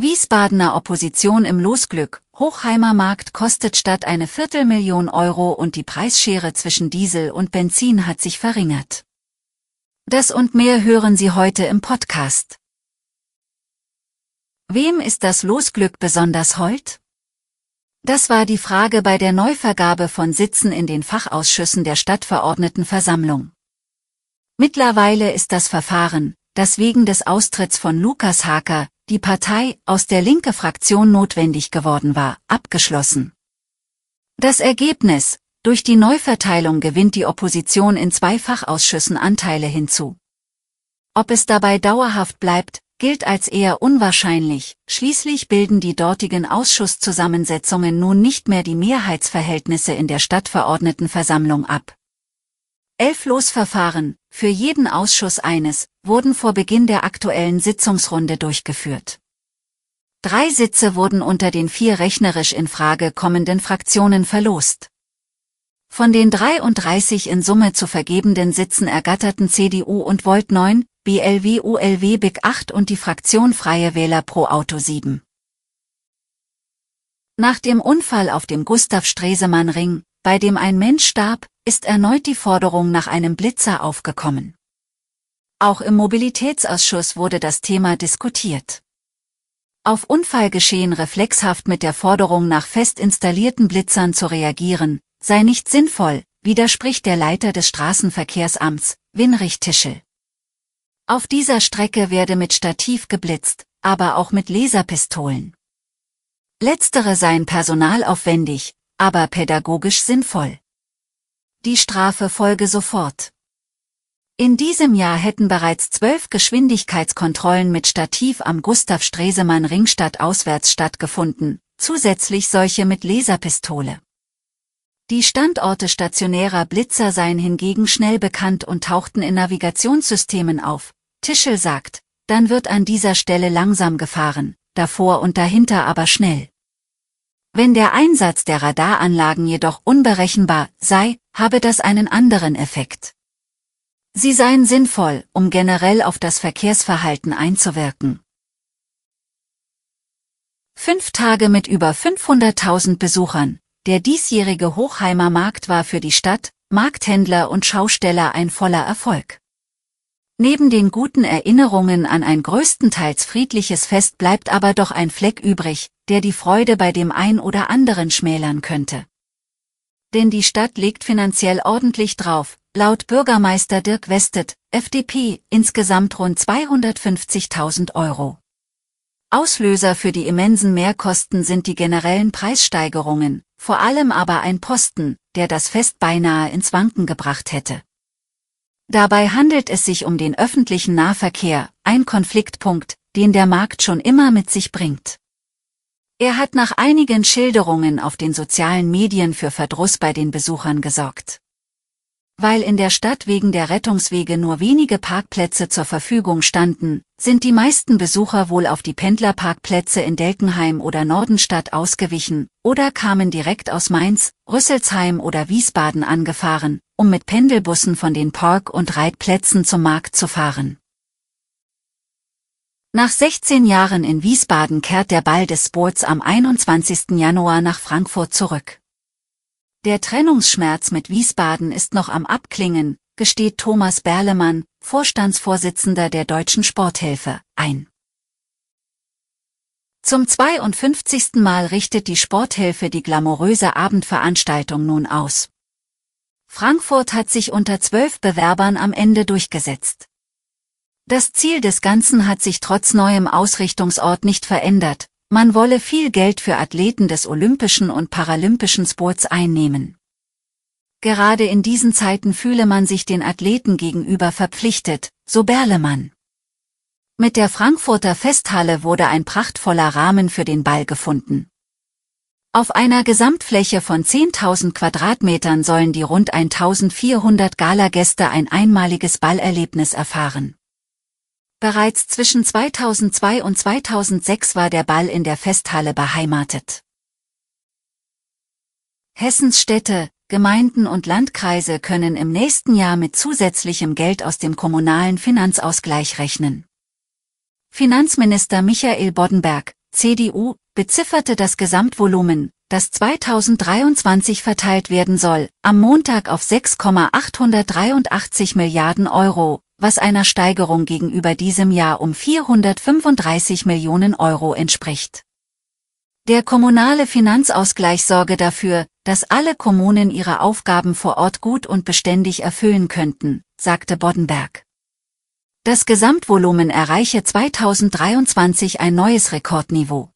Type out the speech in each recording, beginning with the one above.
Wiesbadener Opposition im Losglück. Hochheimer Markt kostet statt eine Viertelmillion Euro und die Preisschere zwischen Diesel und Benzin hat sich verringert. Das und mehr hören Sie heute im Podcast. Wem ist das Losglück besonders hold? Das war die Frage bei der Neuvergabe von Sitzen in den Fachausschüssen der Stadtverordnetenversammlung. Mittlerweile ist das Verfahren, das wegen des Austritts von Lukas Haker, die Partei, aus der linke Fraktion notwendig geworden war, abgeschlossen. Das Ergebnis, durch die Neuverteilung gewinnt die Opposition in zwei Fachausschüssen Anteile hinzu. Ob es dabei dauerhaft bleibt, gilt als eher unwahrscheinlich, schließlich bilden die dortigen Ausschusszusammensetzungen nun nicht mehr die Mehrheitsverhältnisse in der Stadtverordnetenversammlung ab. Elf Losverfahren, für jeden Ausschuss eines, wurden vor Beginn der aktuellen Sitzungsrunde durchgeführt. Drei Sitze wurden unter den vier rechnerisch in Frage kommenden Fraktionen verlost. Von den 33 in Summe zu vergebenden Sitzen ergatterten CDU und Volt 9, BLW ULW BIG 8 und die Fraktion Freie Wähler Pro Auto 7. Nach dem Unfall auf dem Gustav Stresemann Ring, bei dem ein Mensch starb, ist erneut die Forderung nach einem Blitzer aufgekommen. Auch im Mobilitätsausschuss wurde das Thema diskutiert. Auf Unfallgeschehen reflexhaft mit der Forderung nach fest installierten Blitzern zu reagieren, sei nicht sinnvoll, widerspricht der Leiter des Straßenverkehrsamts, Winrich Tischel. Auf dieser Strecke werde mit Stativ geblitzt, aber auch mit Laserpistolen. Letztere seien personalaufwendig, aber pädagogisch sinnvoll. Die Strafe folge sofort. In diesem Jahr hätten bereits zwölf Geschwindigkeitskontrollen mit Stativ am Gustav Stresemann Ringstadt auswärts stattgefunden, zusätzlich solche mit Laserpistole. Die Standorte stationärer Blitzer seien hingegen schnell bekannt und tauchten in Navigationssystemen auf. Tischel sagt, dann wird an dieser Stelle langsam gefahren, davor und dahinter aber schnell. Wenn der Einsatz der Radaranlagen jedoch unberechenbar sei, habe das einen anderen Effekt. Sie seien sinnvoll, um generell auf das Verkehrsverhalten einzuwirken. Fünf Tage mit über 500.000 Besuchern. Der diesjährige Hochheimer Markt war für die Stadt, Markthändler und Schausteller ein voller Erfolg. Neben den guten Erinnerungen an ein größtenteils friedliches Fest bleibt aber doch ein Fleck übrig, der die Freude bei dem ein oder anderen schmälern könnte. Denn die Stadt legt finanziell ordentlich drauf, laut Bürgermeister Dirk Westet, FDP, insgesamt rund 250.000 Euro. Auslöser für die immensen Mehrkosten sind die generellen Preissteigerungen, vor allem aber ein Posten, der das Fest beinahe ins Wanken gebracht hätte. Dabei handelt es sich um den öffentlichen Nahverkehr, ein Konfliktpunkt, den der Markt schon immer mit sich bringt. Er hat nach einigen Schilderungen auf den sozialen Medien für Verdruss bei den Besuchern gesorgt. Weil in der Stadt wegen der Rettungswege nur wenige Parkplätze zur Verfügung standen, sind die meisten Besucher wohl auf die Pendlerparkplätze in Delkenheim oder Nordenstadt ausgewichen oder kamen direkt aus Mainz, Rüsselsheim oder Wiesbaden angefahren, um mit Pendelbussen von den Park- und Reitplätzen zum Markt zu fahren. Nach 16 Jahren in Wiesbaden kehrt der Ball des Sports am 21. Januar nach Frankfurt zurück. Der Trennungsschmerz mit Wiesbaden ist noch am Abklingen, gesteht Thomas Berlemann, Vorstandsvorsitzender der Deutschen Sporthilfe, ein. Zum 52. Mal richtet die Sporthilfe die glamouröse Abendveranstaltung nun aus. Frankfurt hat sich unter zwölf Bewerbern am Ende durchgesetzt. Das Ziel des Ganzen hat sich trotz neuem Ausrichtungsort nicht verändert, man wolle viel Geld für Athleten des olympischen und paralympischen Sports einnehmen. Gerade in diesen Zeiten fühle man sich den Athleten gegenüber verpflichtet, so Berlemann. Mit der Frankfurter Festhalle wurde ein prachtvoller Rahmen für den Ball gefunden. Auf einer Gesamtfläche von 10.000 Quadratmetern sollen die rund 1.400 Galagäste ein einmaliges Ballerlebnis erfahren. Bereits zwischen 2002 und 2006 war der Ball in der Festhalle beheimatet. Hessens Städte, Gemeinden und Landkreise können im nächsten Jahr mit zusätzlichem Geld aus dem kommunalen Finanzausgleich rechnen. Finanzminister Michael Boddenberg, CDU, bezifferte das Gesamtvolumen, das 2023 verteilt werden soll, am Montag auf 6,883 Milliarden Euro, was einer Steigerung gegenüber diesem Jahr um 435 Millionen Euro entspricht. Der kommunale Finanzausgleich sorge dafür, dass alle Kommunen ihre Aufgaben vor Ort gut und beständig erfüllen könnten, sagte Boddenberg. Das Gesamtvolumen erreiche 2023 ein neues Rekordniveau.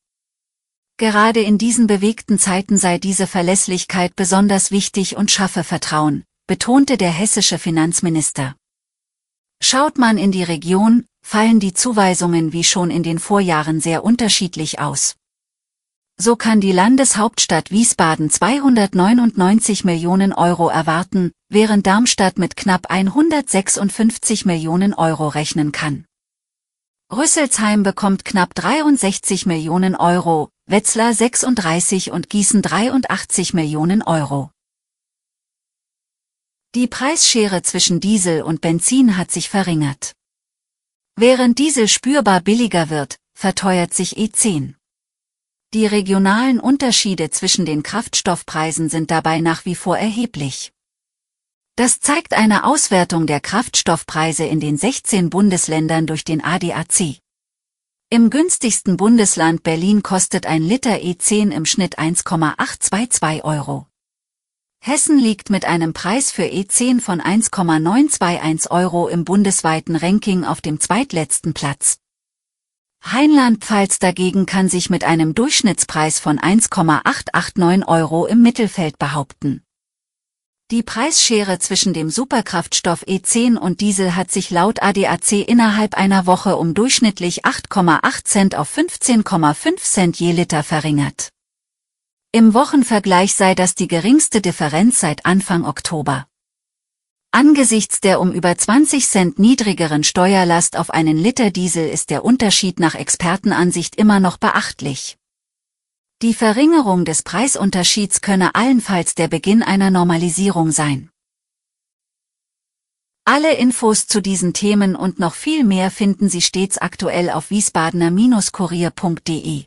Gerade in diesen bewegten Zeiten sei diese Verlässlichkeit besonders wichtig und schaffe Vertrauen, betonte der hessische Finanzminister. Schaut man in die Region, fallen die Zuweisungen wie schon in den Vorjahren sehr unterschiedlich aus. So kann die Landeshauptstadt Wiesbaden 299 Millionen Euro erwarten, während Darmstadt mit knapp 156 Millionen Euro rechnen kann. Rüsselsheim bekommt knapp 63 Millionen Euro, Wetzlar 36 und Gießen 83 Millionen Euro. Die Preisschere zwischen Diesel und Benzin hat sich verringert. Während Diesel spürbar billiger wird, verteuert sich E10. Die regionalen Unterschiede zwischen den Kraftstoffpreisen sind dabei nach wie vor erheblich. Das zeigt eine Auswertung der Kraftstoffpreise in den 16 Bundesländern durch den ADAC. Im günstigsten Bundesland Berlin kostet ein Liter E10 im Schnitt 1,822 Euro. Hessen liegt mit einem Preis für E10 von 1,921 Euro im bundesweiten Ranking auf dem zweitletzten Platz. Rheinland-Pfalz dagegen kann sich mit einem Durchschnittspreis von 1,889 Euro im Mittelfeld behaupten. Die Preisschere zwischen dem Superkraftstoff E10 und Diesel hat sich laut ADAC innerhalb einer Woche um durchschnittlich 8,8 Cent auf 15,5 Cent je Liter verringert. Im Wochenvergleich sei das die geringste Differenz seit Anfang Oktober. Angesichts der um über 20 Cent niedrigeren Steuerlast auf einen Liter Diesel ist der Unterschied nach Expertenansicht immer noch beachtlich. Die Verringerung des Preisunterschieds könne allenfalls der Beginn einer Normalisierung sein. Alle Infos zu diesen Themen und noch viel mehr finden Sie stets aktuell auf wiesbadener-kurier.de.